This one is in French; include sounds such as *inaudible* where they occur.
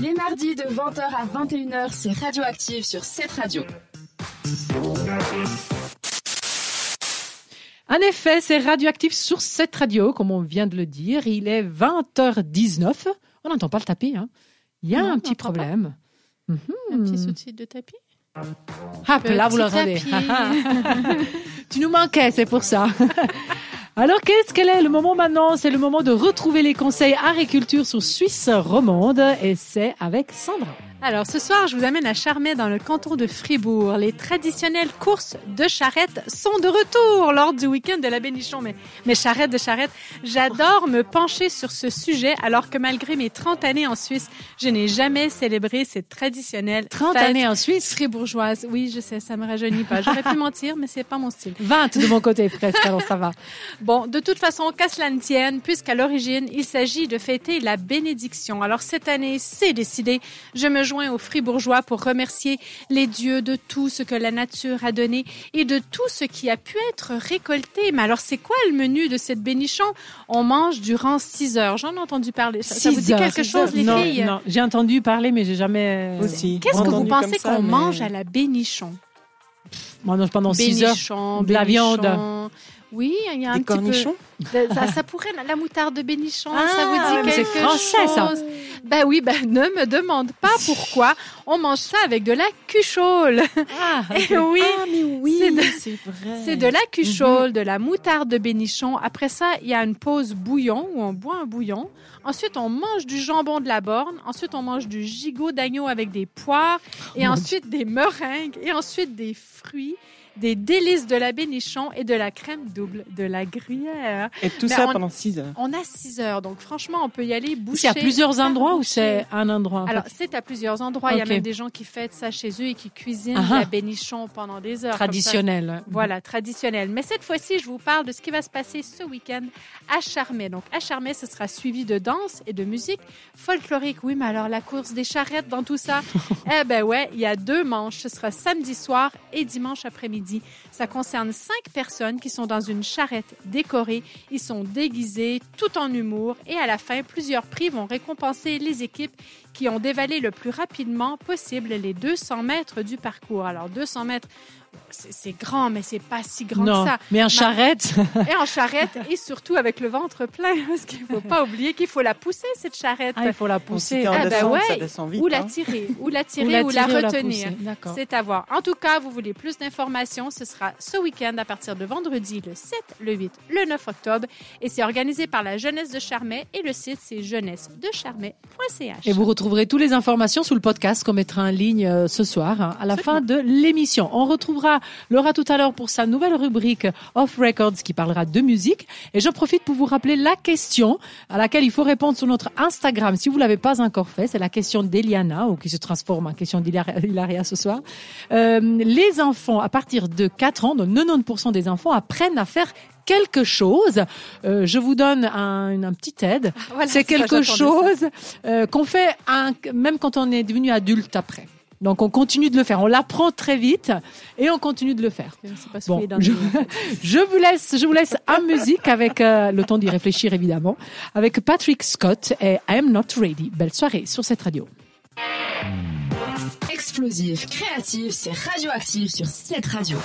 Les mardis de 20h à 21h, c'est Radioactive sur cette radio. En effet, c'est radioactif sur cette radio, comme on vient de le dire. Il est 20h19. On n'entend pas le tapis. Hein. Il y a Non, un petit problème. Un petit Mhm. sous-titre de tapis? Ah, là, vous l'entendez. *laughs* tu nous manquais, c'est pour ça. *laughs* Alors, qu'est-ce qu'elle est le moment maintenant? C'est le moment de retrouver les conseils art et culture sur Suisse romande et c'est avec Sandra. Alors, ce soir, je vous amène à Charmey, dans le canton de Fribourg. Les traditionnelles courses de charrettes sont de retour lors du week-end de la Bénichon. Mais, mes charrettes de charrettes, j'adore me pencher sur ce sujet, alors que malgré mes 30 années en Suisse, je n'ai jamais célébré cette traditionnelle 30 fête années en Suisse? fribourgeoise. Oui, je sais, ça me rajeunit pas. J'aurais pu mentir, mais c'est pas mon style. *laughs* 20 de mon côté presque, alors ça va. *laughs* Bon, de toute façon, qu'à cela ne tienne, puisqu'à l'origine, il s'agit de fêter la bénédiction. Alors cette année, c'est décidé. Je me aux Fribourgeois pour remercier les dieux de tout ce que la nature a donné et de tout ce qui a pu être récolté. Mais alors, c'est quoi le menu de cette bénichon? On mange durant six heures. J'en ai entendu parler. Ça, ça vous dit heures. quelque chose, les non, filles? Non, j'ai entendu parler, mais j'ai jamais. Aussi. Qu'est-ce que vous pensez qu'on mais- mange à la bénichon? Moi, non, pendant 6 heures. Bénichon, de la viande. Oui, il y a un Des petit peu. cornichons De- Ça, ça pourrait, la moutarde de bénichon, ça Ah, vous dit mais c'est quelque français, ça. chose Ben oui, ben ne me demande pas pourquoi. On mange ça avec de la cuchole. Ah, *laughs* Eh oui, Ah, mais oui, C'est de- c'est vrai. c'est de la cuchole, de la moutarde de bénichon. Après ça, il y a une pause bouillon où on boit un bouillon. Ensuite, on mange du jambon de la borne. Ensuite, on mange du gigot d'agneau avec des poires. Et Mon ensuite, des meringues. Et ensuite, des fruits. Des délices de la bénichon et de la crème double de la gruyère. Et tout Mais ça on- pendant 6 heures. On a 6 heures, donc franchement, on peut y aller boucher. C'est à plusieurs faire endroits ou c'est un endroit en Alors, c'est à plusieurs endroits. Il y a même des gens qui fêtent ça chez eux et qui cuisinent Ah ah. la bénichon pendant des heures. traditionnel. Voilà, traditionnel. Mais cette fois-ci, je vous parle de ce qui va se passer ce week-end à Charmey. Donc, à Charmey, ce sera suivi de danse et de musique folklorique. Oui, mais alors la course des charrettes dans tout ça? *laughs* eh ben ouais, il y a deux manches. Ce sera samedi soir et dimanche après-midi. Ça concerne cinq personnes qui sont dans une charrette décorée. Ils sont déguisés, tout en humour. Et à la fin, plusieurs prix vont récompenser les équipes qui ont dévalé le plus rapidement possible les 200 mètres du parcours. Alors, 200 mètres, c'est grand, mais c'est pas si grand non, que ça. mais en charrette. *laughs* Et en charrette, et surtout avec le ventre plein, *laughs* parce qu'il faut pas oublier qu'il faut la pousser, cette charrette. Ah, il faut la pousser. Ah, ben ouais. ça descend vite. ou la hein. tirer, ou la tirer, ou la, tirer, retenir. C'est à voir. En tout cas, vous voulez plus d'informations, ce sera ce week-end à partir de vendredi le 7, le 8, le 9 octobre. Et c'est organisé par la Jeunesse de Charmey et le site c'est jeunesse-de-charmey.ch. Et vous retrouverez toutes les informations sous le podcast qu'on mettra en ligne euh, ce soir, hein, à la fin de l'émission. On retrouvera Laura tout à l'heure pour sa nouvelle rubrique Off Records qui parlera de musique. Et j'en profite pour vous rappeler la question à laquelle il faut répondre sur notre Instagram. Si vous l'avez pas encore fait, c'est la question d'Eliana, ou qui se transforme en question d'Hilaria Hilaria ce soir. Euh, les enfants, à partir de 4 ans, donc 90% des enfants apprennent à faire quelque chose. Euh, je vous donne un, un petit aide. Voilà, c'est quelque chose euh, qu'on fait même quand on est devenu adulte après. Donc on continue de le faire, on l'apprend très vite et on continue de le faire. C'est pas Bon, je, *laughs* je vous laisse, je vous laisse en musique avec euh, le temps d'y réfléchir évidemment, avec Patrick Scott et I'm Not Ready. Belle soirée sur cette radio. Explosif, créatif, c'est radioactif sur cette radio.